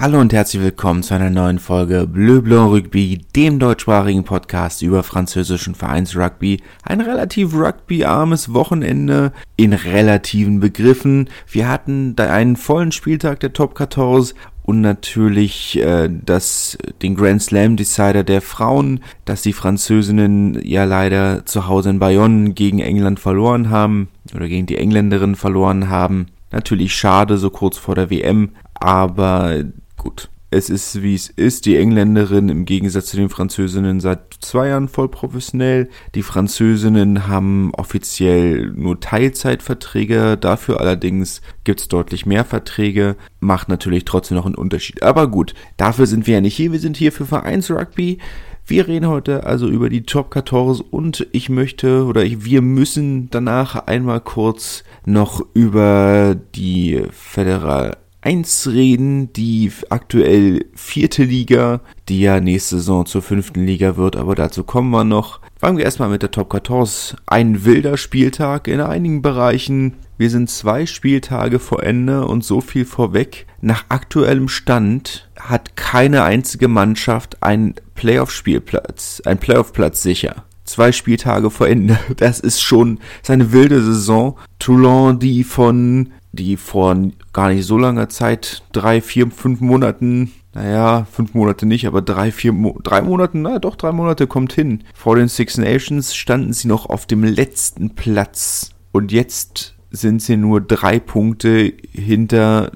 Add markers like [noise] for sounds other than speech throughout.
Hallo und herzlich willkommen zu einer neuen Folge Bleu Blanc Rugby, dem deutschsprachigen Podcast über französischen Vereinsrugby. Ein relativ rugbyarmes Wochenende in relativen Begriffen. Wir hatten da einen vollen Spieltag der Top 14 und natürlich äh, das, den Grand Slam Decider der Frauen, dass die Französinnen ja leider zu Hause in Bayonne gegen England verloren haben oder gegen die Engländerin verloren haben. Natürlich schade, so kurz vor der WM, aber gut. Es ist, wie es ist. Die Engländerin im Gegensatz zu den Französinnen seit zwei Jahren voll professionell. Die Französinnen haben offiziell nur Teilzeitverträge. Dafür allerdings gibt's deutlich mehr Verträge. Macht natürlich trotzdem noch einen Unterschied. Aber gut, dafür sind wir ja nicht hier. Wir sind hier für Vereinsrugby. Wir reden heute also über die Top 14 und ich möchte oder ich, wir müssen danach einmal kurz noch über die Föderal 1 reden, die aktuell vierte Liga, die ja nächste Saison zur fünften Liga wird, aber dazu kommen wir noch. Fangen wir erstmal mit der Top 14. Ein wilder Spieltag in einigen Bereichen. Wir sind zwei Spieltage vor Ende und so viel vorweg. Nach aktuellem Stand hat keine einzige Mannschaft einen Playoff-Spielplatz, einen Playoff-Platz sicher zwei Spieltage vor Ende. [laughs] Das ist schon seine wilde Saison. Toulon, die von die vor gar nicht so langer Zeit, drei, vier, fünf Monaten, naja, fünf Monate nicht, aber drei, vier, drei Monaten, na doch, drei Monate kommt hin. Vor den Six Nations standen sie noch auf dem letzten Platz. Und jetzt sind sie nur drei Punkte hinter,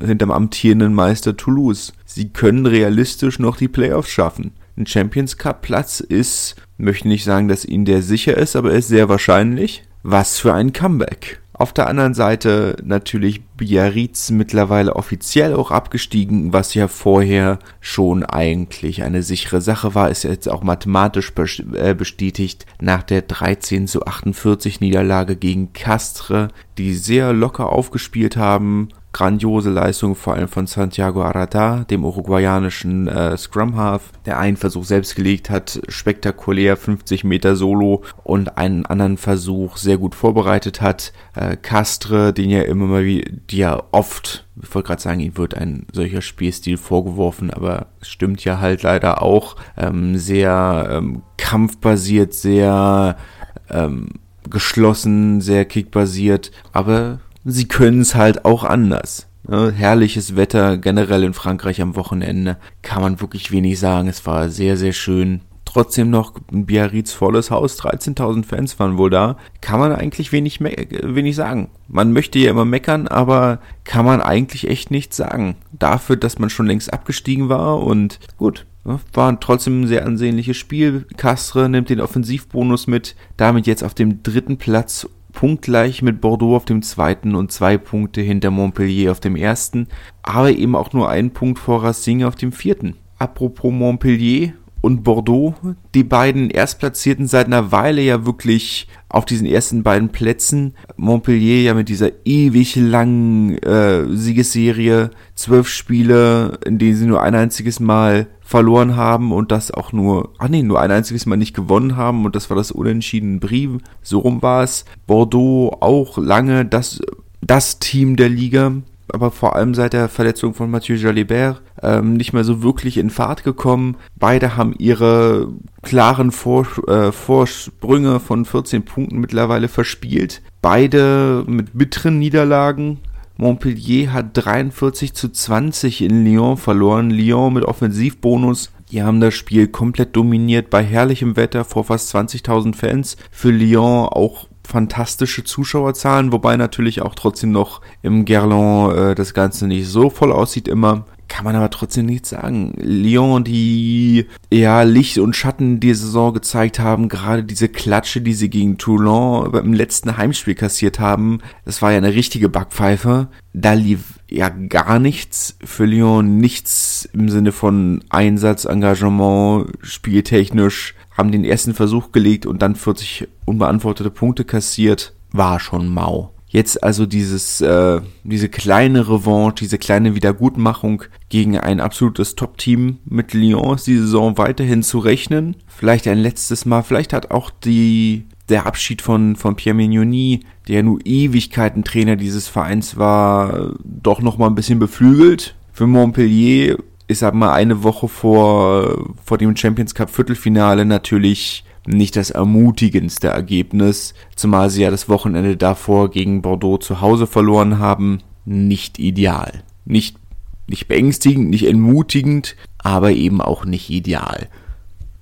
hinterm amtierenden Meister Toulouse. Sie können realistisch noch die Playoffs schaffen. Ein Champions Cup Platz ist, möchte nicht sagen, dass ihnen der sicher ist, aber ist sehr wahrscheinlich. Was für ein Comeback. Auf der anderen Seite natürlich Biarritz mittlerweile offiziell auch abgestiegen, was ja vorher schon eigentlich eine sichere Sache war, ist jetzt auch mathematisch äh, bestätigt. Nach der 13 zu 48 Niederlage gegen Castre, die sehr locker aufgespielt haben, grandiose Leistung, vor allem von Santiago Arata, dem uruguayanischen äh, Scrum Half, der einen Versuch selbst gelegt hat, spektakulär 50 Meter Solo und einen anderen Versuch sehr gut vorbereitet hat. Äh, Castre, den ja immer mal wie, die ja oft, ich wollte gerade sagen, ihm wird ein solcher Spielstil vorgeworfen, aber stimmt ja halt leider auch, ähm, sehr ähm, kampfbasiert, sehr ähm, geschlossen, sehr kickbasiert, aber sie können es halt auch anders. Ne? Herrliches Wetter generell in Frankreich am Wochenende. Kann man wirklich wenig sagen. Es war sehr, sehr schön. Trotzdem noch ein Biarritz volles Haus, 13.000 Fans waren wohl da. Kann man eigentlich wenig, wenig sagen. Man möchte ja immer meckern, aber kann man eigentlich echt nichts sagen. Dafür, dass man schon längst abgestiegen war und gut, ne, war trotzdem ein sehr ansehnliches Spiel. Castre nimmt den Offensivbonus mit, damit jetzt auf dem dritten Platz punktgleich mit Bordeaux auf dem zweiten und zwei Punkte hinter Montpellier auf dem ersten, aber eben auch nur einen Punkt vor Racing auf dem vierten. Apropos Montpellier und Bordeaux, die beiden Erstplatzierten seit einer Weile ja wirklich auf diesen ersten beiden Plätzen. Montpellier ja mit dieser ewig langen äh, Siegesserie, zwölf Spiele, in denen sie nur ein einziges Mal verloren haben und das auch nur, ach nee, nur ein einziges Mal nicht gewonnen haben und das war das unentschiedene Brief. So rum war es. Bordeaux auch lange das, das Team der Liga, aber vor allem seit der Verletzung von Mathieu Jalibert ähm, nicht mehr so wirklich in Fahrt gekommen. Beide haben ihre klaren Vor äh, Vorsprünge von 14 Punkten mittlerweile verspielt. Beide mit bitteren Niederlagen. Montpellier hat 43 zu 20 in Lyon verloren. Lyon mit Offensivbonus. Die haben das Spiel komplett dominiert bei herrlichem Wetter vor fast 20.000 Fans. Für Lyon auch fantastische Zuschauerzahlen, wobei natürlich auch trotzdem noch im Gerland äh, das Ganze nicht so voll aussieht immer kann man aber trotzdem nichts sagen. Lyon, die ja Licht und Schatten die Saison gezeigt haben, gerade diese Klatsche, die sie gegen Toulon im letzten Heimspiel kassiert haben, das war ja eine richtige Backpfeife. Da lief ja gar nichts für Lyon, nichts im Sinne von Einsatz, Engagement, spieltechnisch, haben den ersten Versuch gelegt und dann 40 unbeantwortete Punkte kassiert, war schon mau. Jetzt also dieses, äh, diese kleine Revanche, diese kleine Wiedergutmachung gegen ein absolutes Top-Team mit Lyon ist die Saison weiterhin zu rechnen. Vielleicht ein letztes Mal, vielleicht hat auch die, der Abschied von, von Pierre Mignoni, der ja nur Ewigkeiten Trainer dieses Vereins war, doch nochmal ein bisschen beflügelt. Für Montpellier ist sag mal eine Woche vor, vor dem Champions Cup Viertelfinale natürlich nicht das ermutigendste Ergebnis, zumal sie ja das Wochenende davor gegen Bordeaux zu Hause verloren haben. Nicht ideal. Nicht, nicht beängstigend, nicht entmutigend, aber eben auch nicht ideal.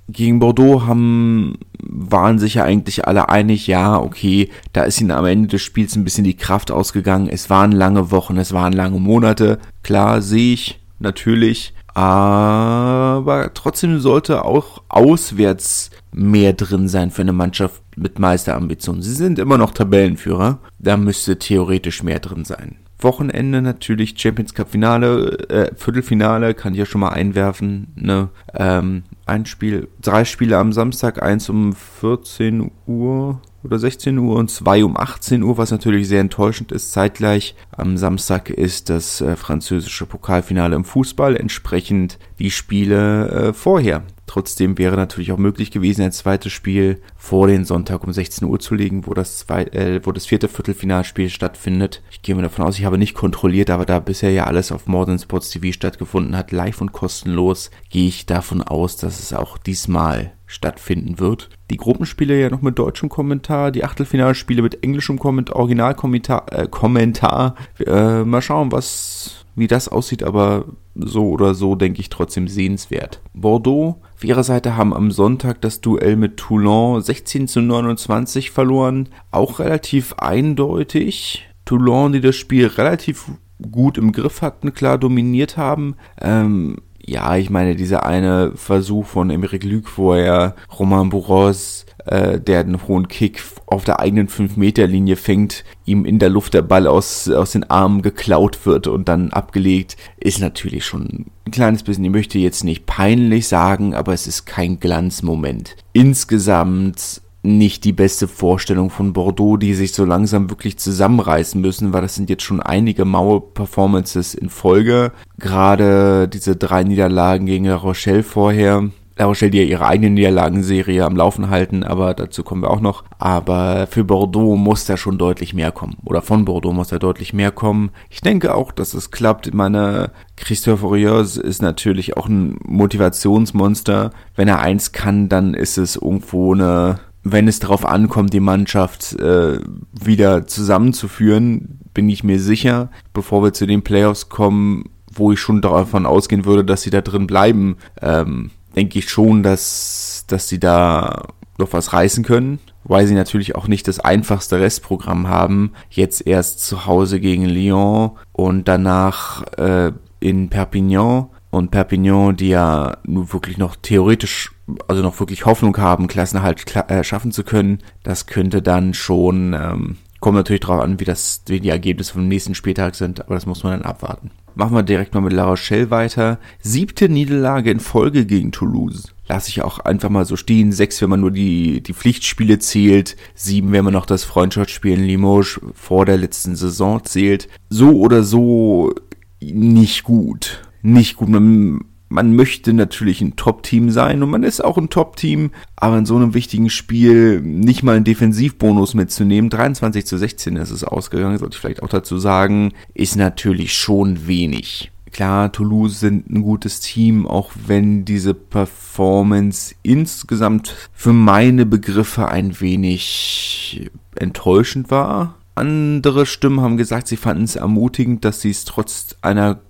Gegen Bordeaux haben, waren sich ja eigentlich alle einig, ja, okay, da ist ihnen am Ende des Spiels ein bisschen die Kraft ausgegangen. Es waren lange Wochen, es waren lange Monate. Klar, sehe ich, natürlich. Aber trotzdem sollte auch auswärts mehr drin sein für eine Mannschaft mit Meisterambitionen. Sie sind immer noch Tabellenführer. Da müsste theoretisch mehr drin sein. Wochenende natürlich Champions Cup Finale, äh, Viertelfinale, kann ich ja schon mal einwerfen. Ne? Ähm, ein Spiel, drei Spiele am Samstag, eins um 14 Uhr oder 16 Uhr und zwei um 18 Uhr, was natürlich sehr enttäuschend ist. Zeitgleich am Samstag ist das äh, französische Pokalfinale im Fußball, entsprechend die Spiele äh, vorher. Trotzdem wäre natürlich auch möglich gewesen, ein zweites Spiel vor den Sonntag um 16 Uhr zu legen, wo das, zwei, äh, wo das vierte Viertelfinalspiel stattfindet. Ich gehe mal davon aus, ich habe nicht kontrolliert, aber da bisher ja alles auf Modern Sports TV stattgefunden hat, live und kostenlos, gehe ich davon aus, dass es auch diesmal stattfinden wird. Die Gruppenspiele ja noch mit deutschem Kommentar, die Achtelfinalspiele mit englischem Kommentar, Originalkommentar. Äh, Kommentar. Äh, mal schauen, was wie das aussieht, aber so oder so denke ich trotzdem sehenswert. Bordeaux auf ihrer Seite haben am Sonntag das Duell mit Toulon 16 zu 29 verloren, auch relativ eindeutig. Toulon, die das Spiel relativ gut im Griff hatten, klar dominiert haben. Ähm, ja, ich meine, dieser eine Versuch von Emeric Luc, wo er Romain Bourros äh, der einen hohen Kick auf der eigenen 5-Meter-Linie fängt, ihm in der Luft der Ball aus, aus den Armen geklaut wird und dann abgelegt, ist natürlich schon ein kleines bisschen, ich möchte jetzt nicht peinlich sagen, aber es ist kein Glanzmoment. Insgesamt nicht die beste Vorstellung von Bordeaux, die sich so langsam wirklich zusammenreißen müssen, weil das sind jetzt schon einige Mauer-Performances in Folge. Gerade diese drei Niederlagen gegen La Rochelle vorher, La Rochelle, die ja ihre eigene Niederlagenserie am Laufen halten, aber dazu kommen wir auch noch. Aber für Bordeaux muss da schon deutlich mehr kommen. Oder von Bordeaux muss da deutlich mehr kommen. Ich denke auch, dass es klappt. Meine Christophe Rios ist natürlich auch ein Motivationsmonster. Wenn er eins kann, dann ist es irgendwo eine, wenn es darauf ankommt, die Mannschaft äh, wieder zusammenzuführen, bin ich mir sicher, bevor wir zu den Playoffs kommen, wo ich schon davon ausgehen würde, dass sie da drin bleiben. Ähm, denke ich schon, dass, dass sie da noch was reißen können, weil sie natürlich auch nicht das einfachste Restprogramm haben. Jetzt erst zu Hause gegen Lyon und danach äh, in Perpignan. Und Perpignan, die ja nur wirklich noch theoretisch, also noch wirklich Hoffnung haben, Klassenerhalt kla äh, schaffen zu können, das könnte dann schon, ähm, kommt natürlich darauf an, wie das, wie die Ergebnisse vom nächsten Spieltag sind, aber das muss man dann abwarten. Machen wir direkt mal mit La Rochelle weiter. Siebte Niederlage in Folge gegen Toulouse. Lass ich auch einfach mal so stehen. Sechs, wenn man nur die, die Pflichtspiele zählt. Sieben, wenn man noch das Freundschaftsspiel in Limoges vor der letzten Saison zählt. So oder so nicht gut. Nicht gut. Man man möchte natürlich ein Top-Team sein und man ist auch ein Top-Team, aber in so einem wichtigen Spiel nicht mal einen Defensivbonus mitzunehmen, 23 zu 16 ist es ausgegangen, sollte ich vielleicht auch dazu sagen, ist natürlich schon wenig. Klar, Toulouse sind ein gutes Team, auch wenn diese Performance insgesamt für meine Begriffe ein wenig enttäuschend war. Andere Stimmen haben gesagt, sie fanden es ermutigend, dass sie es trotz einer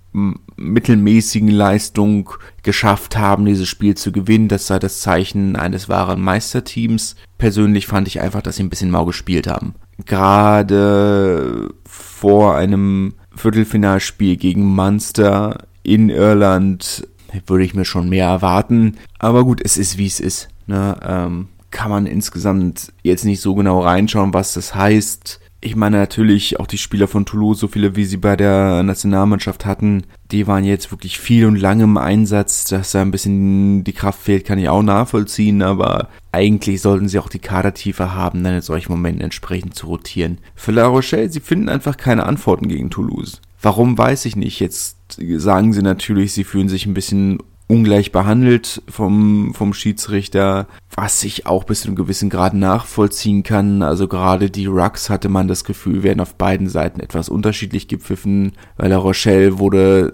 mittelmäßigen Leistung geschafft haben, dieses Spiel zu gewinnen. Das sei das Zeichen eines wahren Meisterteams. Persönlich fand ich einfach, dass sie ein bisschen mau gespielt haben. Gerade vor einem Viertelfinalspiel gegen Munster in Irland würde ich mir schon mehr erwarten. Aber gut, es ist wie es ist. Ne? Ähm, kann man insgesamt jetzt nicht so genau reinschauen, was das heißt ich meine natürlich auch die Spieler von Toulouse, so viele wie sie bei der Nationalmannschaft hatten, die waren jetzt wirklich viel und lange im Einsatz, dass da ein bisschen die Kraft fehlt, kann ich auch nachvollziehen, aber eigentlich sollten sie auch die Kadertiefe haben, dann in solchen Momenten entsprechend zu rotieren. Für La Rochelle, sie finden einfach keine Antworten gegen Toulouse. Warum weiß ich nicht. Jetzt sagen sie natürlich, sie fühlen sich ein bisschen ungleich behandelt vom, vom Schiedsrichter, was ich auch bis zu einem gewissen Grad nachvollziehen kann. Also gerade die Rucks hatte man das Gefühl, werden auf beiden Seiten etwas unterschiedlich gepfiffen, weil La Rochelle wurde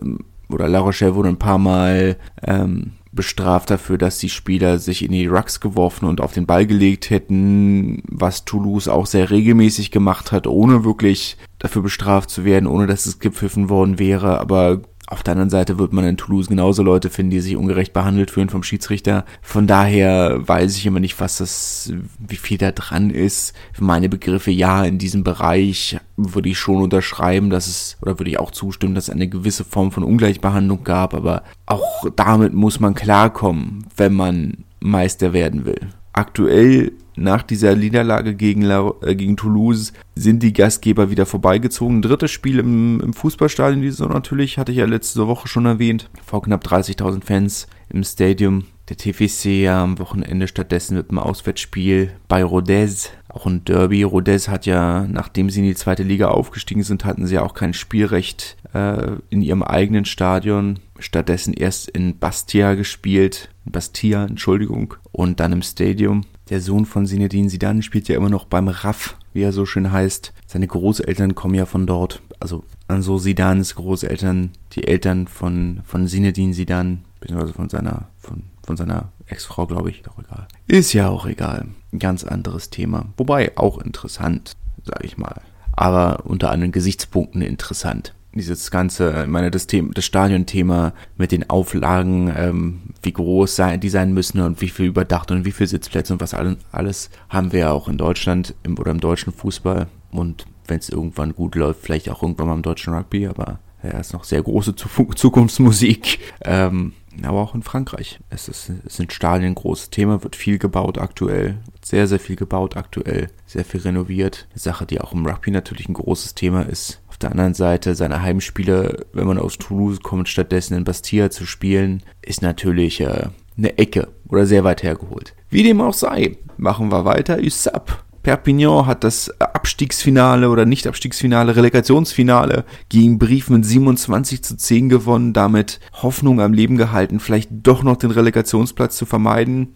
oder La Rochelle wurde ein paar Mal ähm, bestraft dafür, dass die Spieler sich in die Rucks geworfen und auf den Ball gelegt hätten, was Toulouse auch sehr regelmäßig gemacht hat, ohne wirklich dafür bestraft zu werden, ohne dass es gepfiffen worden wäre. Aber auf der anderen Seite wird man in Toulouse genauso Leute finden, die sich ungerecht behandelt fühlen vom Schiedsrichter. Von daher weiß ich immer nicht, was das, wie viel da dran ist. Für meine Begriffe, ja, in diesem Bereich würde ich schon unterschreiben, dass es, oder würde ich auch zustimmen, dass es eine gewisse Form von Ungleichbehandlung gab, aber auch damit muss man klarkommen, wenn man Meister werden will. Aktuell nach dieser Niederlage gegen, La, äh, gegen Toulouse sind die Gastgeber wieder vorbeigezogen. Drittes Spiel im, im Fußballstadion diese Saison natürlich, hatte ich ja letzte Woche schon erwähnt. Vor knapp 30.000 Fans im Stadium. Der TFC ja am Wochenende stattdessen mit einem Auswärtsspiel bei Rodez, auch ein Derby. Rodez hat ja, nachdem sie in die zweite Liga aufgestiegen sind, hatten sie ja auch kein Spielrecht äh, in ihrem eigenen Stadion. Stattdessen erst in Bastia gespielt, Bastia, Entschuldigung, und dann im Stadium der Sohn von Sinedin Sidan spielt ja immer noch beim RAF, wie er so schön heißt. Seine Großeltern kommen ja von dort. Also Anso Sidans Großeltern, die Eltern von, von Sinedin Sidan, beziehungsweise von seiner, von, von seiner Ex-Frau, glaube ich. Doch egal. Ist ja auch egal. Ein ganz anderes Thema. Wobei auch interessant, sage ich mal. Aber unter anderen Gesichtspunkten interessant dieses ganze, ich meine, das Thema, das Stadionthema mit den Auflagen, ähm, wie groß sein, die sein müssen und wie viel überdacht und wie viel Sitzplätze und was alles, haben wir ja auch in Deutschland im, oder im deutschen Fußball und wenn es irgendwann gut läuft, vielleicht auch irgendwann mal im deutschen Rugby, aber ja, ist noch sehr große Zukunftsmusik. Ähm, aber auch in Frankreich. Es, ist, es sind Stadien großes Thema, wird viel gebaut aktuell, sehr, sehr viel gebaut aktuell, sehr viel renoviert. Eine Sache, die auch im Rugby natürlich ein großes Thema ist. Der anderen Seite, seine Heimspiele, wenn man aus Toulouse kommt, stattdessen in Bastia zu spielen, ist natürlich äh, eine Ecke oder sehr weit hergeholt. Wie dem auch sei, machen wir weiter. USAP Perpignan hat das Abstiegsfinale oder Nicht-Abstiegsfinale, Relegationsfinale gegen Brief mit 27 zu 10 gewonnen, damit Hoffnung am Leben gehalten, vielleicht doch noch den Relegationsplatz zu vermeiden.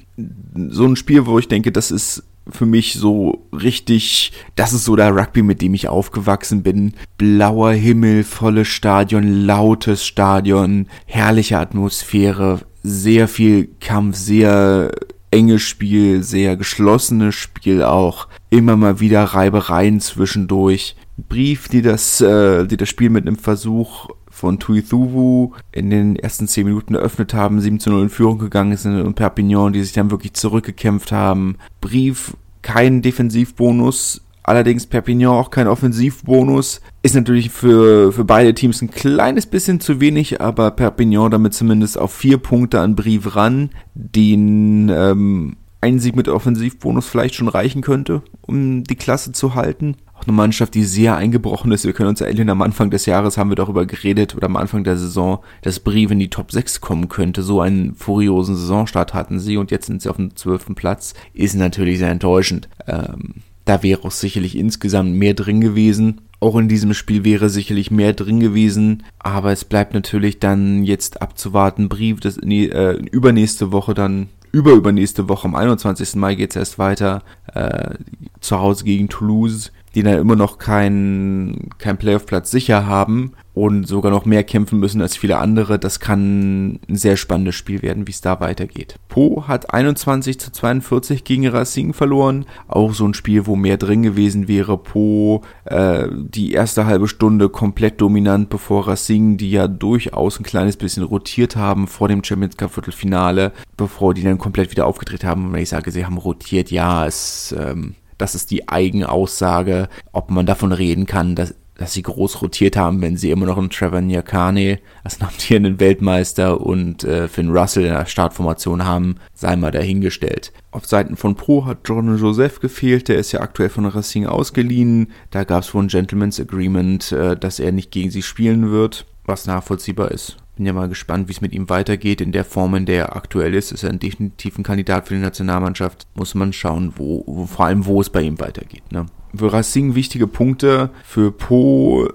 So ein Spiel, wo ich denke, das ist für mich so richtig, das ist so der Rugby, mit dem ich aufgewachsen bin. Blauer Himmel, volles Stadion, lautes Stadion, herrliche Atmosphäre, sehr viel Kampf, sehr enges Spiel, sehr geschlossenes Spiel auch. Immer mal wieder Reibereien zwischendurch. Brief, die das, äh, die das Spiel mit einem Versuch von Tuithuvu in den ersten 10 Minuten eröffnet haben, 7 zu 0 in Führung gegangen sind und Perpignan, die sich dann wirklich zurückgekämpft haben. Brief, kein Defensivbonus, allerdings Perpignan auch kein Offensivbonus. Ist natürlich für, für beide Teams ein kleines bisschen zu wenig, aber Perpignan damit zumindest auf vier Punkte an Brief ran, den ähm, ein Sieg mit Offensivbonus vielleicht schon reichen könnte, um die Klasse zu halten eine Mannschaft, die sehr eingebrochen ist. Wir können uns erinnern, am Anfang des Jahres haben wir darüber geredet oder am Anfang der Saison, dass Brief in die Top 6 kommen könnte. So einen furiosen Saisonstart hatten sie und jetzt sind sie auf dem zwölften Platz. Ist natürlich sehr enttäuschend. Ähm, da wäre auch sicherlich insgesamt mehr drin gewesen. Auch in diesem Spiel wäre sicherlich mehr drin gewesen, aber es bleibt natürlich dann jetzt abzuwarten. Brief, das äh, übernächste Woche dann über übernächste Woche am 21. Mai geht es erst weiter äh, zu Hause gegen Toulouse die dann immer noch keinen kein Playoff-Platz sicher haben und sogar noch mehr kämpfen müssen als viele andere. Das kann ein sehr spannendes Spiel werden, wie es da weitergeht. Po hat 21 zu 42 gegen Racing verloren. Auch so ein Spiel, wo mehr drin gewesen wäre. Po äh, die erste halbe Stunde komplett dominant, bevor Racing, die ja durchaus ein kleines bisschen rotiert haben vor dem Champions Cup Viertelfinale, bevor die dann komplett wieder aufgedreht haben. Und wenn ich sage, sie haben rotiert, ja, es ähm, das ist die Eigenaussage, ob man davon reden kann, dass, dass sie groß rotiert haben, wenn sie immer noch einen Trevor Nyakane als amtierenden Weltmeister und äh, Finn Russell in der Startformation haben, sei mal dahingestellt. Auf Seiten von Pro hat Jordan Joseph gefehlt, der ist ja aktuell von Racing ausgeliehen. Da gab es wohl ein Gentleman's Agreement, äh, dass er nicht gegen sie spielen wird, was nachvollziehbar ist. Bin ja mal gespannt, wie es mit ihm weitergeht. In der Form, in der er aktuell ist, ist er ein definitiv ein Kandidat für die Nationalmannschaft. Muss man schauen, wo, wo vor allem wo es bei ihm weitergeht. Ne? Für Racing wichtige Punkte. Für Po,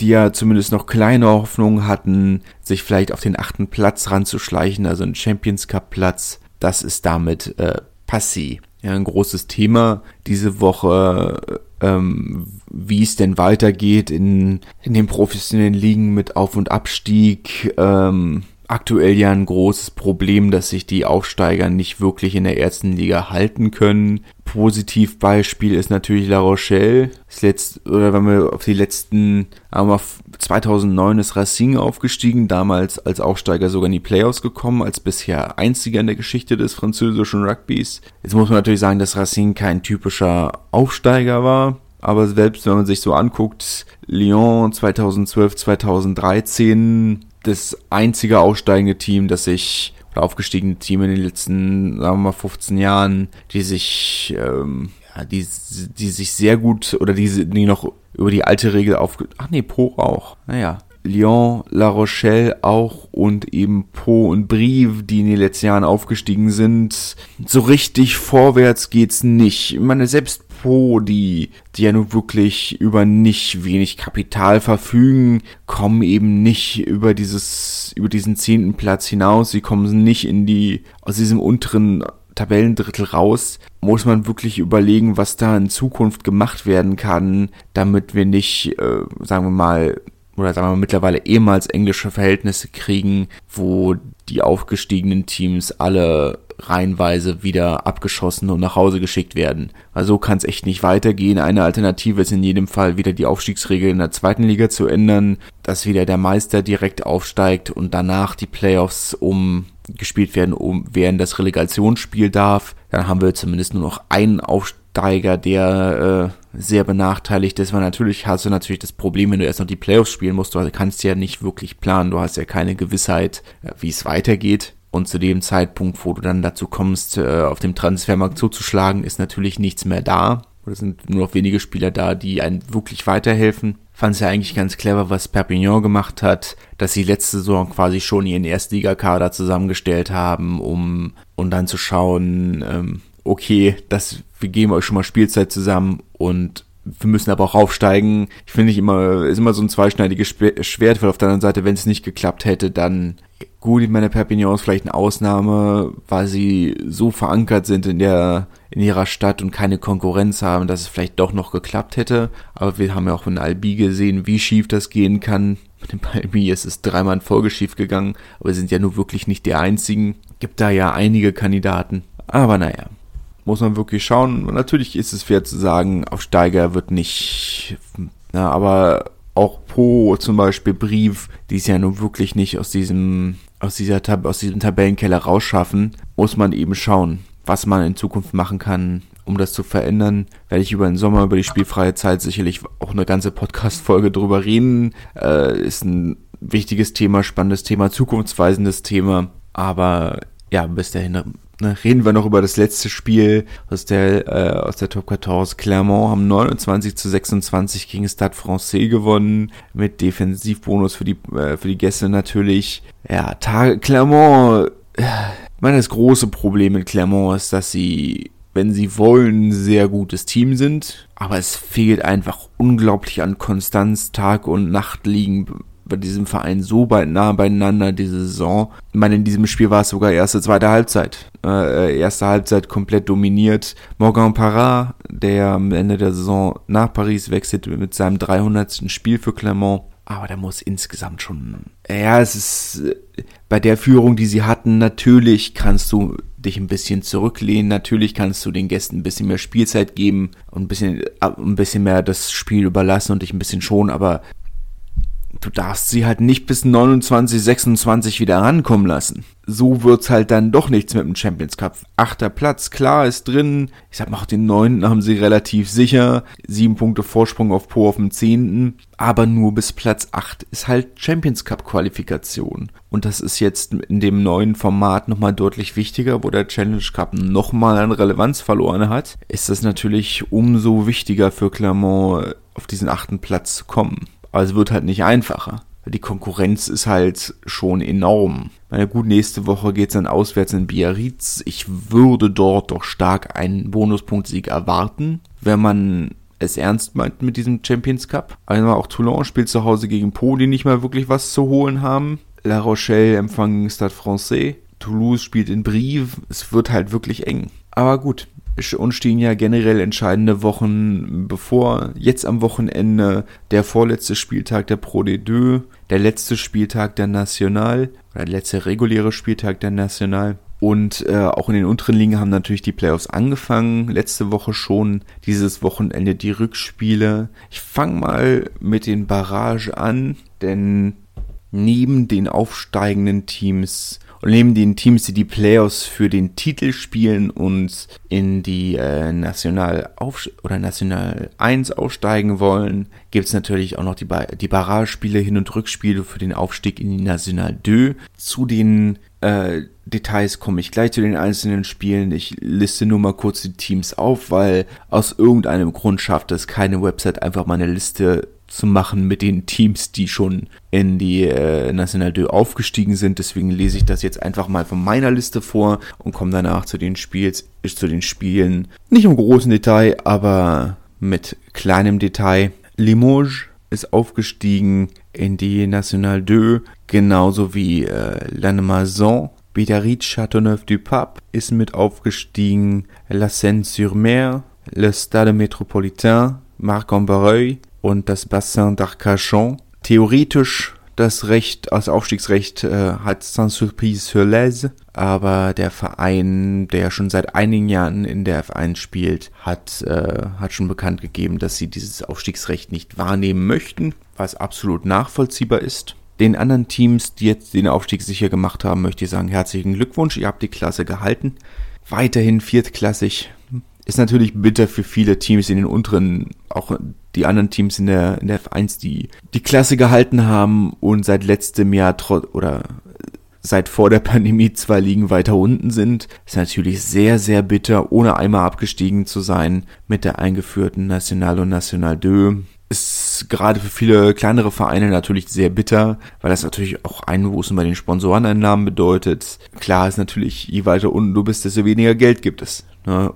die ja zumindest noch kleine Hoffnungen hatten, sich vielleicht auf den achten Platz ranzuschleichen, also einen Champions Cup Platz. Das ist damit äh, passé. Ja, ein großes Thema diese Woche ähm, wie es denn weitergeht in, in den professionellen Ligen mit Auf- und Abstieg. Ähm, aktuell ja ein großes Problem, dass sich die Aufsteiger nicht wirklich in der ersten Liga halten können. Positivbeispiel ist natürlich La Rochelle. Das letzte, oder wenn wir auf die letzten, aber 2009 ist Racing aufgestiegen, damals als Aufsteiger sogar in die Playoffs gekommen, als bisher einziger in der Geschichte des französischen Rugbys. Jetzt muss man natürlich sagen, dass Racing kein typischer Aufsteiger war. Aber selbst wenn man sich so anguckt, Lyon 2012, 2013, das einzige aufsteigende Team, das sich oder aufgestiegene Team in den letzten, sagen wir mal, 15 Jahren, die sich, ähm, ja, die, die sich sehr gut oder die, die noch über die alte Regel auf, ach nee, Po auch, naja. Lyon, La Rochelle auch und eben Po und Brive, die in den letzten Jahren aufgestiegen sind. So richtig vorwärts geht's nicht. Ich meine, selbst Po, die, die ja nun wirklich über nicht wenig Kapital verfügen, kommen eben nicht über dieses, über diesen zehnten Platz hinaus. Sie kommen nicht in die, aus diesem unteren Tabellendrittel raus, muss man wirklich überlegen, was da in Zukunft gemacht werden kann, damit wir nicht, äh, sagen wir mal, oder sagen wir mittlerweile ehemals englische Verhältnisse kriegen, wo die aufgestiegenen Teams alle reihenweise wieder abgeschossen und nach Hause geschickt werden. Also kann es echt nicht weitergehen. Eine Alternative ist in jedem Fall wieder die Aufstiegsregel in der zweiten Liga zu ändern, dass wieder der Meister direkt aufsteigt und danach die Playoffs um gespielt werden, um während das Relegationsspiel darf. Dann haben wir zumindest nur noch einen Aufsteiger, der äh, sehr benachteiligt ist, weil natürlich hast du natürlich das Problem, wenn du erst noch die Playoffs spielen musst, du kannst ja nicht wirklich planen, du hast ja keine Gewissheit, äh, wie es weitergeht. Und zu dem Zeitpunkt, wo du dann dazu kommst, äh, auf dem Transfermarkt zuzuschlagen, ist natürlich nichts mehr da. Oder sind nur noch wenige Spieler da, die einen wirklich weiterhelfen. Fand es ja eigentlich ganz clever, was Perpignan gemacht hat, dass sie letzte Saison quasi schon ihren Erstligakader zusammengestellt haben, um, um dann zu schauen, ähm, okay, das, wir geben euch schon mal Spielzeit zusammen und wir müssen aber auch aufsteigen. Ich finde ich immer, ist immer so ein zweischneidiges Schwert, weil auf der anderen Seite, wenn es nicht geklappt hätte, dann gut, ich meine, Perpignan ist vielleicht eine Ausnahme, weil sie so verankert sind in der, in ihrer Stadt und keine Konkurrenz haben, dass es vielleicht doch noch geklappt hätte. Aber wir haben ja auch in Albi gesehen, wie schief das gehen kann. [laughs] Mit dem Albi ist es dreimal in Folge schief gegangen, aber sind ja nur wirklich nicht die einzigen. Gibt da ja einige Kandidaten. Aber naja, muss man wirklich schauen. natürlich ist es fair zu sagen, auf Steiger wird nicht, na, aber auch Po zum Beispiel Brief, die es ja nun wirklich nicht aus diesem, aus dieser, Tab aus diesem Tabellenkeller rausschaffen, muss man eben schauen, was man in Zukunft machen kann, um das zu verändern, werde ich über den Sommer, über die spielfreie Zeit sicherlich auch eine ganze Podcast-Folge drüber reden. Äh, ist ein wichtiges Thema, spannendes Thema, zukunftsweisendes Thema. Aber ja, bis dahin Ne, reden wir noch über das letzte Spiel aus der, äh, aus der Top 14. Clermont haben 29 zu 26 gegen Stade Francais gewonnen, mit Defensivbonus für die, äh, für die Gäste natürlich. Ja, Tag Clermont, äh, meine, das große Problem mit Clermont ist, dass sie, wenn sie wollen, ein sehr gutes Team sind, aber es fehlt einfach unglaublich an Konstanz, Tag und Nacht liegen bei diesem Verein so bald nah beieinander diese Saison. Ich meine, in diesem Spiel war es sogar erste, zweite Halbzeit. Äh, erste Halbzeit komplett dominiert. Morgan Parra, der am Ende der Saison nach Paris wechselt mit seinem 300. Spiel für Clermont. Aber der muss insgesamt schon. Ja, es ist bei der Führung, die sie hatten, natürlich kannst du dich ein bisschen zurücklehnen. Natürlich kannst du den Gästen ein bisschen mehr Spielzeit geben und ein bisschen, ein bisschen mehr das Spiel überlassen und dich ein bisschen schonen, aber du darfst sie halt nicht bis 29, 26 wieder rankommen lassen. So wird's halt dann doch nichts mit dem Champions Cup. Achter Platz, klar, ist drin. Ich sag mal, auch den neunten haben sie relativ sicher. Sieben Punkte Vorsprung auf Po auf dem zehnten. Aber nur bis Platz acht ist halt Champions Cup Qualifikation. Und das ist jetzt in dem neuen Format nochmal deutlich wichtiger, wo der Challenge Cup nochmal an Relevanz verloren hat. Ist das natürlich umso wichtiger für Clermont auf diesen achten Platz zu kommen. Aber es wird halt nicht einfacher. Die Konkurrenz ist halt schon enorm. Na gut, nächste Woche geht's dann auswärts in Biarritz. Ich würde dort doch stark einen Bonuspunktsieg erwarten, wenn man es ernst meint mit diesem Champions Cup. Einmal auch Toulon spielt zu Hause gegen Po, die nicht mal wirklich was zu holen haben. La Rochelle empfangen Stade Francais. Toulouse spielt in Brive. Es wird halt wirklich eng. Aber gut, uns stehen ja generell entscheidende Wochen bevor. Jetzt am Wochenende der vorletzte Spieltag der Pro D2, der letzte Spieltag der National oder der letzte reguläre Spieltag der National. Und äh, auch in den unteren Ligen haben natürlich die Playoffs angefangen. Letzte Woche schon, dieses Wochenende die Rückspiele. Ich fange mal mit den Barrage an, denn neben den aufsteigenden Teams und neben den Teams, die die Playoffs für den Titel spielen und in die äh, National auf oder National 1 aufsteigen wollen, gibt es natürlich auch noch die, ba die Barrage-Spiele, Hin- und Rückspiele für den Aufstieg in die National 2. Zu den äh, Details komme ich gleich zu den einzelnen Spielen. Ich liste nur mal kurz die Teams auf, weil aus irgendeinem Grund schafft es keine Website einfach mal eine Liste zu machen mit den Teams, die schon in die äh, National 2 aufgestiegen sind. Deswegen lese ich das jetzt einfach mal von meiner Liste vor und komme danach zu den Spiels, zu den Spielen. Nicht im großen Detail, aber mit kleinem Detail. Limoges ist aufgestiegen in die National 2, genauso wie äh, Lannemezan. Bidarit Châteauneuf-du-Pape ist mit aufgestiegen. La Seine-sur-Mer, Le Stade Métropolitain, Marc-en-Barreuil und das Bassin d'Arcachon. Theoretisch das Recht, das Aufstiegsrecht äh, hat Saint-Sulpice-sur-Lez, aber der Verein, der schon seit einigen Jahren in der F1 spielt, hat, äh, hat schon bekannt gegeben, dass sie dieses Aufstiegsrecht nicht wahrnehmen möchten, was absolut nachvollziehbar ist. Den anderen Teams, die jetzt den Aufstieg sicher gemacht haben, möchte ich sagen, herzlichen Glückwunsch, ihr habt die Klasse gehalten. Weiterhin viertklassig. Ist natürlich bitter für viele Teams in den unteren, auch die anderen Teams in der, in der F1, die die Klasse gehalten haben und seit letztem Jahr trotz oder seit vor der [laughs] Pandemie zwei Ligen weiter unten sind. Ist natürlich sehr, sehr bitter, ohne einmal abgestiegen zu sein mit der eingeführten National und National 2. Ist gerade für viele kleinere Vereine natürlich sehr bitter, weil das natürlich auch Einbußen bei den Sponsoreneinnahmen bedeutet. Klar ist natürlich, je weiter unten du bist, desto weniger Geld gibt es. Ne?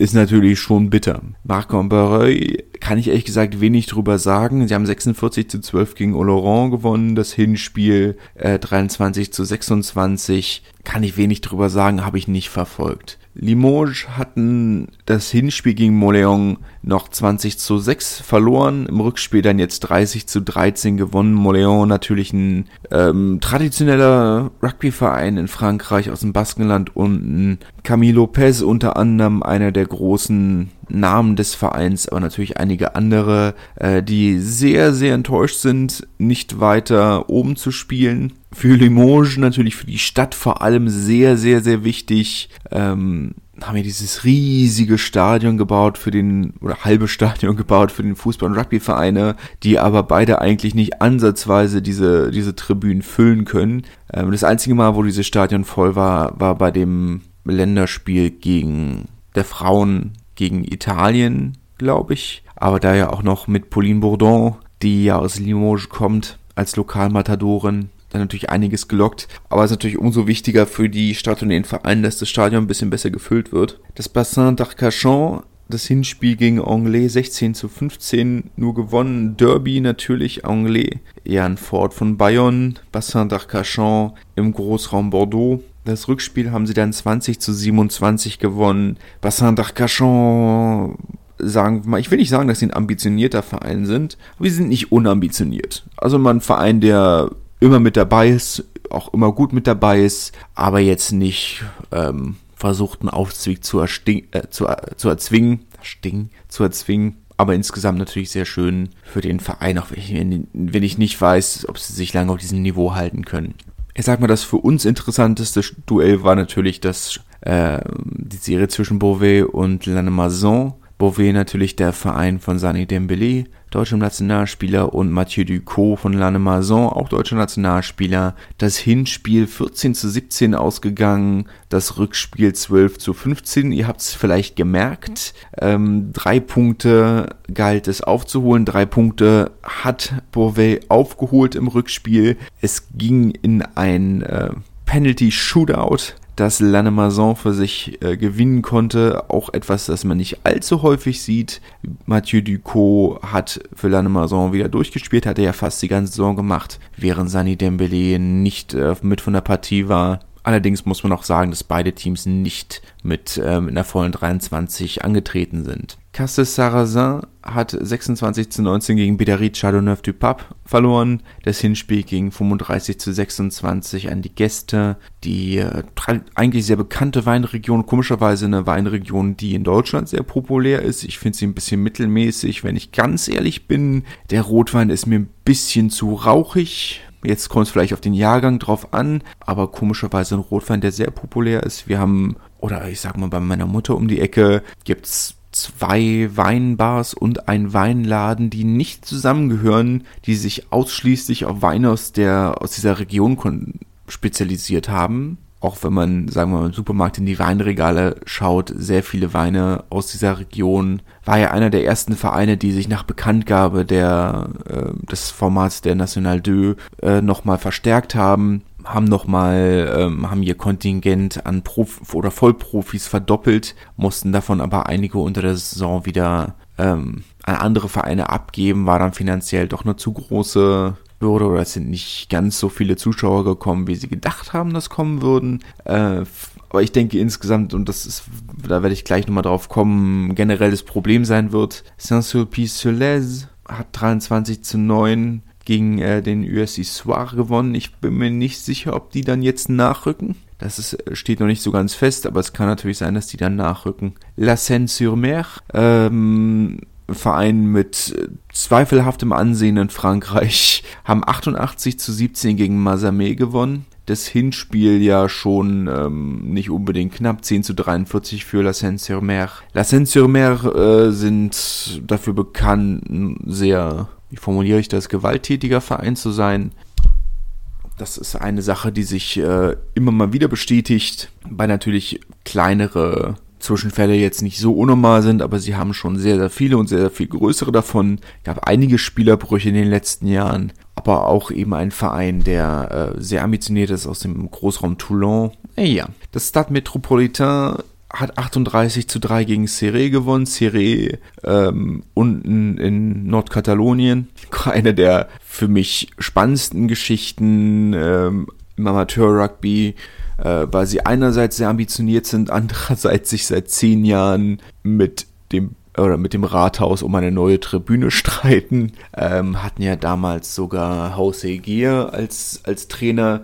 Ist natürlich schon bitter. Marc-en-Barreuil kann ich ehrlich gesagt wenig drüber sagen. Sie haben 46 zu 12 gegen Oloron gewonnen. Das Hinspiel äh, 23 zu 26 kann ich wenig drüber sagen, habe ich nicht verfolgt. Limoges hatten das Hinspiel gegen Moleon noch 20 zu 6 verloren, im Rückspiel dann jetzt 30 zu 13 gewonnen. Moleon natürlich ein ähm, traditioneller Rugbyverein in Frankreich aus dem Baskenland und Camille Lopez unter anderem einer der großen Namen des Vereins, aber natürlich einige andere, äh, die sehr, sehr enttäuscht sind, nicht weiter oben zu spielen. Für Limoges natürlich für die Stadt vor allem sehr, sehr, sehr wichtig. Ähm, haben wir dieses riesige Stadion gebaut für den, oder halbe Stadion [laughs] gebaut für den Fußball- und Rugbyvereine, die aber beide eigentlich nicht ansatzweise diese, diese Tribünen füllen können. Ähm, das einzige Mal, wo dieses Stadion voll war, war bei dem Länderspiel gegen der Frauen gegen Italien, glaube ich. Aber da ja auch noch mit Pauline Bourdon, die ja aus Limoges kommt, als Lokalmatadorin, dann natürlich einiges gelockt. Aber es ist natürlich umso wichtiger für die Stadt und den Verein, dass das Stadion ein bisschen besser gefüllt wird. Das Bassin d'Arcachon, das Hinspiel gegen Anglais 16 zu 15 nur gewonnen. Derby natürlich Anglais. Jan Ford von Bayonne, Bassin d'Arcachon im Großraum Bordeaux. Das Rückspiel haben sie dann 20 zu 27 gewonnen. Bassin d'Arcachon sagen wir mal, ich will nicht sagen, dass sie ein ambitionierter Verein sind, aber sie sind nicht unambitioniert. Also mal ein Verein, der immer mit dabei ist, auch immer gut mit dabei ist, aber jetzt nicht ähm, versucht, einen Aufzug zu, ersting, äh, zu, äh, zu erzwingen, ersting, zu erzwingen. Aber insgesamt natürlich sehr schön für den Verein, auch wenn ich, nicht weiß, ob sie sich lange auf diesem Niveau halten können ich sag mal, das für uns interessanteste Duell war natürlich das, äh, die Serie zwischen Beauvais und Lannemezan. Beauvais natürlich der Verein von Sani Dembele, deutscher Nationalspieler, und Mathieu Ducot von Lannemezan, auch deutscher Nationalspieler. Das Hinspiel 14 zu 17 ausgegangen, das Rückspiel 12 zu 15. Ihr habt es vielleicht gemerkt. Ähm, drei Punkte galt es aufzuholen. Drei Punkte hat Beauvais aufgeholt im Rückspiel. Es ging in ein äh, Penalty Shootout dass Lannemezan für sich äh, gewinnen konnte. Auch etwas, das man nicht allzu häufig sieht. Mathieu Ducot hat für Lannemezan wieder durchgespielt, hat er ja fast die ganze Saison gemacht, während Sani Dembele nicht äh, mit von der Partie war. Allerdings muss man auch sagen, dass beide Teams nicht mit ähm, einer vollen 23 angetreten sind. Castes Sarrazin hat 26 zu 19 gegen Bidarit Chardonnay du Pape verloren. Das Hinspiel ging 35 zu 26 an die Gäste. Die äh, eigentlich sehr bekannte Weinregion, komischerweise eine Weinregion, die in Deutschland sehr populär ist. Ich finde sie ein bisschen mittelmäßig, wenn ich ganz ehrlich bin. Der Rotwein ist mir ein bisschen zu rauchig. Jetzt kommt es vielleicht auf den Jahrgang drauf an, aber komischerweise ein Rotwein, der sehr populär ist. Wir haben, oder ich sag mal, bei meiner Mutter um die Ecke gibt's zwei Weinbars und ein Weinladen, die nicht zusammengehören, die sich ausschließlich auf Weine aus der aus dieser Region spezialisiert haben. Auch wenn man, sagen wir mal, im Supermarkt in die Weinregale schaut, sehr viele Weine aus dieser Region. War ja einer der ersten Vereine, die sich nach Bekanntgabe der, äh, des Formats der National 2 äh, nochmal verstärkt haben haben nochmal, ähm, haben ihr Kontingent an Prof oder Vollprofis verdoppelt, mussten davon aber einige unter der Saison wieder ähm, an andere Vereine abgeben, war dann finanziell doch eine zu große Bürde oder es sind nicht ganz so viele Zuschauer gekommen, wie sie gedacht haben, dass kommen würden. Äh, aber ich denke insgesamt, und das ist, da werde ich gleich nochmal drauf kommen, generell das Problem sein wird. Saint-Sulpice-sur-Lez hat 23 zu 9 gegen äh, den USC Soir gewonnen. Ich bin mir nicht sicher, ob die dann jetzt nachrücken. Das ist, äh, steht noch nicht so ganz fest, aber es kann natürlich sein, dass die dann nachrücken. La Seine-sur-Mer, ähm, Verein mit äh, zweifelhaftem Ansehen in Frankreich, [laughs] haben 88 zu 17 gegen Mazamet gewonnen. Das Hinspiel ja schon ähm, nicht unbedingt knapp, 10 zu 43 für La Seine-sur-Mer. La Seine-sur-Mer äh, sind dafür bekannt, sehr wie formuliere ich das, gewalttätiger Verein zu sein. Das ist eine Sache, die sich äh, immer mal wieder bestätigt, weil natürlich kleinere Zwischenfälle jetzt nicht so unnormal sind, aber sie haben schon sehr, sehr viele und sehr, sehr viel größere davon. Es gab einige Spielerbrüche in den letzten Jahren, aber auch eben ein Verein, der äh, sehr ambitioniert ist aus dem Großraum Toulon. Ja, das Stade Metropolitain hat 38 zu 3 gegen Serré gewonnen. Serré ähm, unten in Nordkatalonien. [laughs] Eine der für mich spannendsten Geschichten ähm, im Amateur-Rugby, äh, weil sie einerseits sehr ambitioniert sind, andererseits sich seit zehn Jahren mit dem oder mit dem Rathaus um eine neue Tribüne [laughs] streiten. Ähm, hatten ja damals sogar Jose Gier als, als Trainer.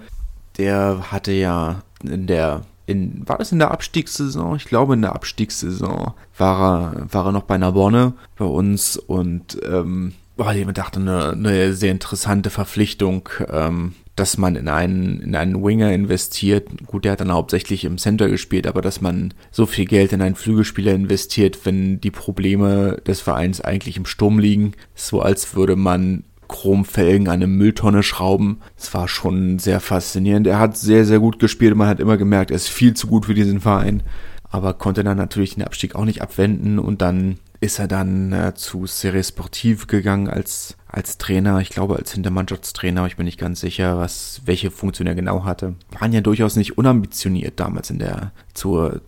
Der hatte ja in der in, war das in der Abstiegssaison? Ich glaube, in der Abstiegssaison war er, war er noch bei Narbonne bei uns und ähm, war ich dachte, eine, eine sehr interessante Verpflichtung, ähm, dass man in einen, in einen Winger investiert. Gut, der hat dann hauptsächlich im Center gespielt, aber dass man so viel Geld in einen Flügelspieler investiert, wenn die Probleme des Vereins eigentlich im Sturm liegen, so als würde man Chromfelgen an eine Mülltonne schrauben. Es war schon sehr faszinierend. Er hat sehr, sehr gut gespielt. Man hat immer gemerkt, er ist viel zu gut für diesen Verein. Aber konnte dann natürlich den Abstieg auch nicht abwenden und dann ist er dann äh, zu Serie Sportive gegangen als, als Trainer, ich glaube als Hintermannschaftstrainer, ich bin nicht ganz sicher, was, welche Funktion er genau hatte. Waren ja durchaus nicht unambitioniert damals in der, zur,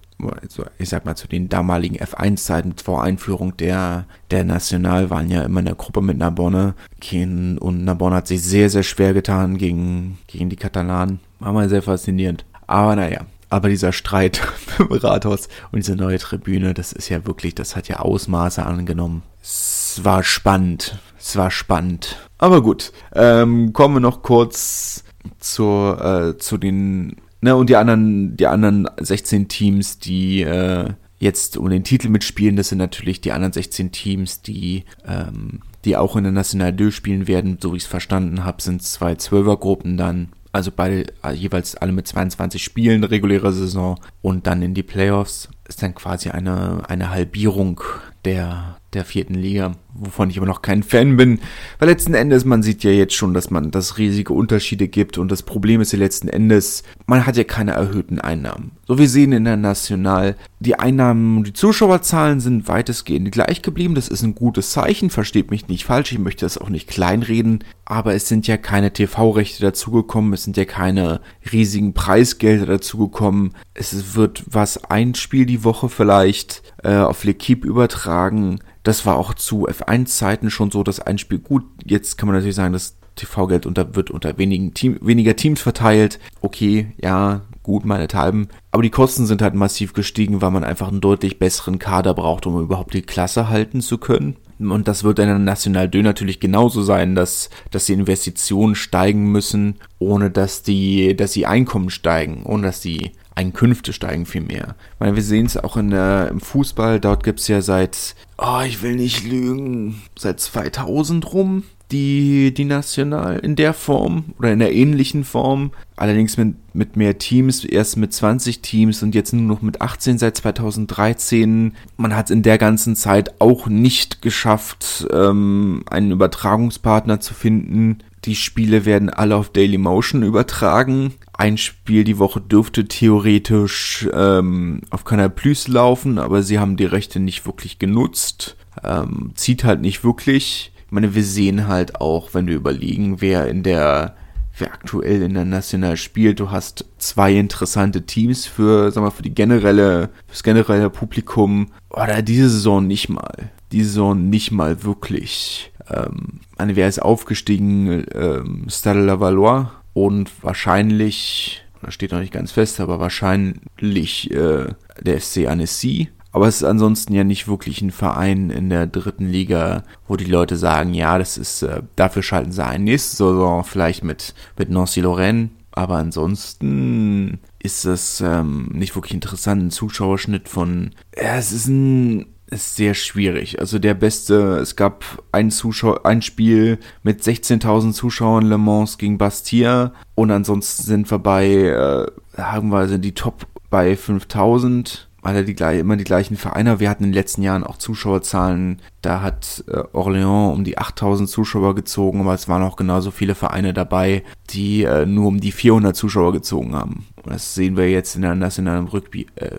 ich sag mal, zu den damaligen F1-Zeiten vor Einführung der, der National waren ja immer in der Gruppe mit Narbonne. Und Narbonne hat sich sehr, sehr schwer getan gegen, gegen die Katalanen. War mal sehr faszinierend. Aber naja, aber dieser Streit [laughs] im Rathaus und diese neue Tribüne, das ist ja wirklich, das hat ja Ausmaße angenommen. Es war spannend. Es war spannend. Aber gut, ähm, kommen wir noch kurz zur, äh, zu den Ne, und die anderen, die anderen 16 Teams, die äh, jetzt um den Titel mitspielen, das sind natürlich die anderen 16 Teams, die, ähm, die auch in der National 2 spielen werden. So wie ich es verstanden habe, sind zwei Zwölfergruppen dann. Also beide äh, jeweils alle mit 22 Spielen, reguläre Saison und dann in die Playoffs. Ist dann quasi eine, eine Halbierung der, der vierten Liga, wovon ich aber noch kein Fan bin, weil letzten Endes, man sieht ja jetzt schon, dass man das riesige Unterschiede gibt und das Problem ist ja letzten Endes, man hat ja keine erhöhten Einnahmen. So wir sehen in der National, die Einnahmen die Zuschauerzahlen sind weitestgehend gleich geblieben, das ist ein gutes Zeichen, versteht mich nicht falsch, ich möchte das auch nicht kleinreden, aber es sind ja keine TV-Rechte dazugekommen, es sind ja keine riesigen Preisgelder dazugekommen, es wird was ein Spiel die Woche vielleicht äh, auf L'Equipe übertragen. Das war auch zu F1-Zeiten schon so, dass ein Spiel gut. Jetzt kann man natürlich sagen, das TV-Geld unter, wird unter wenigen Team, weniger Teams verteilt. Okay, ja, gut, meinethalben. Aber die Kosten sind halt massiv gestiegen, weil man einfach einen deutlich besseren Kader braucht, um überhaupt die Klasse halten zu können. Und das wird in der National 2 natürlich genauso sein, dass, dass die Investitionen steigen müssen, ohne dass die, dass die Einkommen steigen, ohne dass die Einkünfte steigen vielmehr. Ich meine, wir sehen es auch in der, im Fußball, dort gibt es ja seit, oh, ich will nicht lügen, seit 2000 rum die, die National in der Form oder in der ähnlichen Form. Allerdings mit, mit mehr Teams, erst mit 20 Teams und jetzt nur noch mit 18 seit 2013. Man hat in der ganzen Zeit auch nicht geschafft, ähm, einen Übertragungspartner zu finden. Die Spiele werden alle auf Daily Motion übertragen. Ein Spiel die Woche dürfte theoretisch ähm, auf Canal Plus laufen, aber sie haben die Rechte nicht wirklich genutzt. Ähm, zieht halt nicht wirklich. Ich meine, wir sehen halt auch, wenn wir überlegen, wer in der, wer aktuell in der National spielt, du hast zwei interessante Teams für, sag mal, für die generelle, fürs generelle Publikum. Oder diese Saison nicht mal. Die Saison nicht mal wirklich. Ähm, meine, wer ist aufgestiegen? Ähm, Stade la Valois und wahrscheinlich, das steht noch nicht ganz fest, aber wahrscheinlich äh, der FC Annecy aber es ist ansonsten ja nicht wirklich ein Verein in der dritten Liga, wo die Leute sagen, ja, das ist, äh, dafür schalten sie ein. Nächste Saison vielleicht mit, mit Nancy Lorraine. Aber ansonsten ist das ähm, nicht wirklich interessant. Ein Zuschauerschnitt von, ja, es ist ein, ist sehr schwierig. Also der beste, es gab ein Zuschauer, ein Spiel mit 16.000 Zuschauern Le Mans gegen Bastia und ansonsten sind wir bei, äh, sagen wir, sind die Top bei 5000 alle die, immer die gleichen Vereine. Wir hatten in den letzten Jahren auch Zuschauerzahlen. Da hat äh, Orléans um die 8000 Zuschauer gezogen, aber es waren auch genauso viele Vereine dabei, die äh, nur um die 400 Zuschauer gezogen haben. Und das sehen wir jetzt in der nationalen Rugby, äh,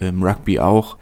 im Rugby auch.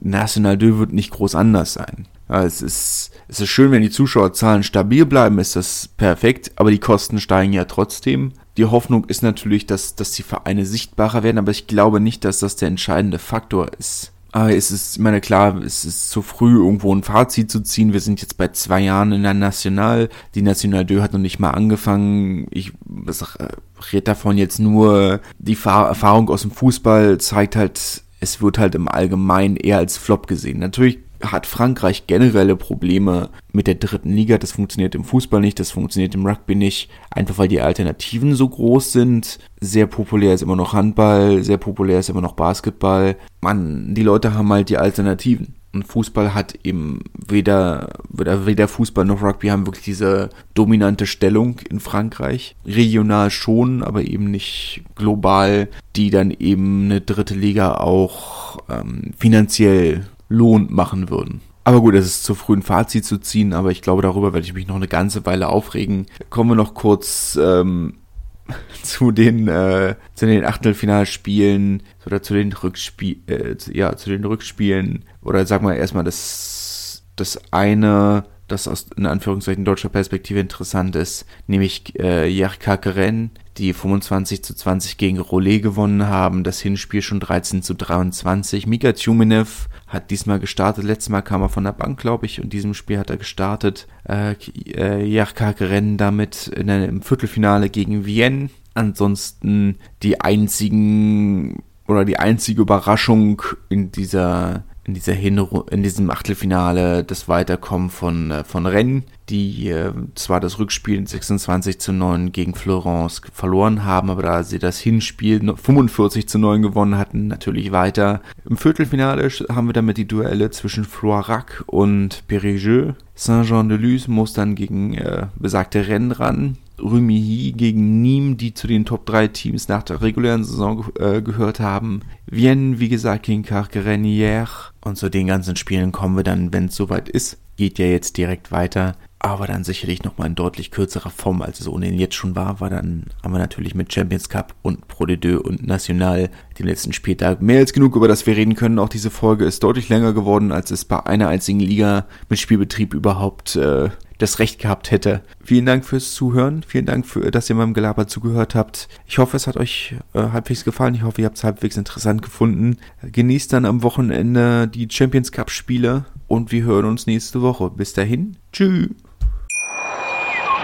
National 2 wird nicht groß anders sein. Ja, es ist, es ist schön, wenn die Zuschauerzahlen stabil bleiben, ist das perfekt, aber die Kosten steigen ja trotzdem. Die Hoffnung ist natürlich, dass, dass die Vereine sichtbarer werden, aber ich glaube nicht, dass das der entscheidende Faktor ist. Aber es ist, ich meine, klar, es ist zu früh, irgendwo ein Fazit zu ziehen. Wir sind jetzt bei zwei Jahren in der National. Die National 2 hat noch nicht mal angefangen. Ich äh, rede davon jetzt nur, die Erfahrung aus dem Fußball zeigt halt, es wird halt im Allgemeinen eher als Flop gesehen. Natürlich hat Frankreich generelle Probleme mit der dritten Liga. Das funktioniert im Fußball nicht, das funktioniert im Rugby nicht. Einfach weil die Alternativen so groß sind. Sehr populär ist immer noch Handball, sehr populär ist immer noch Basketball. Man, die Leute haben halt die Alternativen. Und Fußball hat eben weder, weder, weder Fußball noch Rugby haben wirklich diese dominante Stellung in Frankreich. Regional schon, aber eben nicht global, die dann eben eine dritte Liga auch ähm, finanziell Lohn machen würden. Aber gut, es ist zu früh ein Fazit zu ziehen, aber ich glaube, darüber werde ich mich noch eine ganze Weile aufregen. Kommen wir noch kurz ähm, [laughs] zu den äh, zu den Achtelfinalspielen oder zu den Rückspiel äh, ja zu den Rückspielen oder sag mal erstmal das das eine das aus in Anführungszeichen deutscher Perspektive interessant ist, nämlich äh, Jerka Keren, die 25 zu 20 gegen Rollet gewonnen haben, das Hinspiel schon 13 zu 23. Mika Tjumenev hat diesmal gestartet. Letztes Mal kam er von der Bank, glaube ich, und diesem Spiel hat er gestartet. Äh, äh, Rennen damit in im Viertelfinale gegen Vienne. Ansonsten die einzigen oder die einzige Überraschung in dieser in dieser Hinru in diesem Achtelfinale das Weiterkommen von, äh, von Rennes, die äh, zwar das Rückspiel 26 zu 9 gegen Florence verloren haben, aber da sie das Hinspiel 45 zu 9 gewonnen hatten, natürlich weiter. Im Viertelfinale haben wir damit die Duelle zwischen Floirac und Périgueux. Saint-Jean-de-Luz muss dann gegen äh, besagte Rennes ran. Rumilly gegen Nîmes, die zu den Top 3 Teams nach der regulären Saison äh, gehört haben. Vienne, wie gesagt, gegen Carquerenière. Und zu den ganzen Spielen kommen wir dann, wenn es soweit ist. Geht ja jetzt direkt weiter. Aber dann sicherlich nochmal in deutlich kürzerer Form, als es ohnehin jetzt schon war, war dann haben wir natürlich mit Champions Cup und Pro de Deux und National den letzten Spieltag mehr als genug, über das wir reden können. Auch diese Folge ist deutlich länger geworden, als es bei einer einzigen Liga mit Spielbetrieb überhaupt äh, das Recht gehabt hätte. Vielen Dank fürs Zuhören. Vielen Dank, für, dass ihr meinem Gelaber zugehört habt. Ich hoffe, es hat euch äh, halbwegs gefallen. Ich hoffe, ihr habt es halbwegs interessant gefunden. Genießt dann am Wochenende die Champions Cup Spiele und wir hören uns nächste Woche. Bis dahin. Tschüss.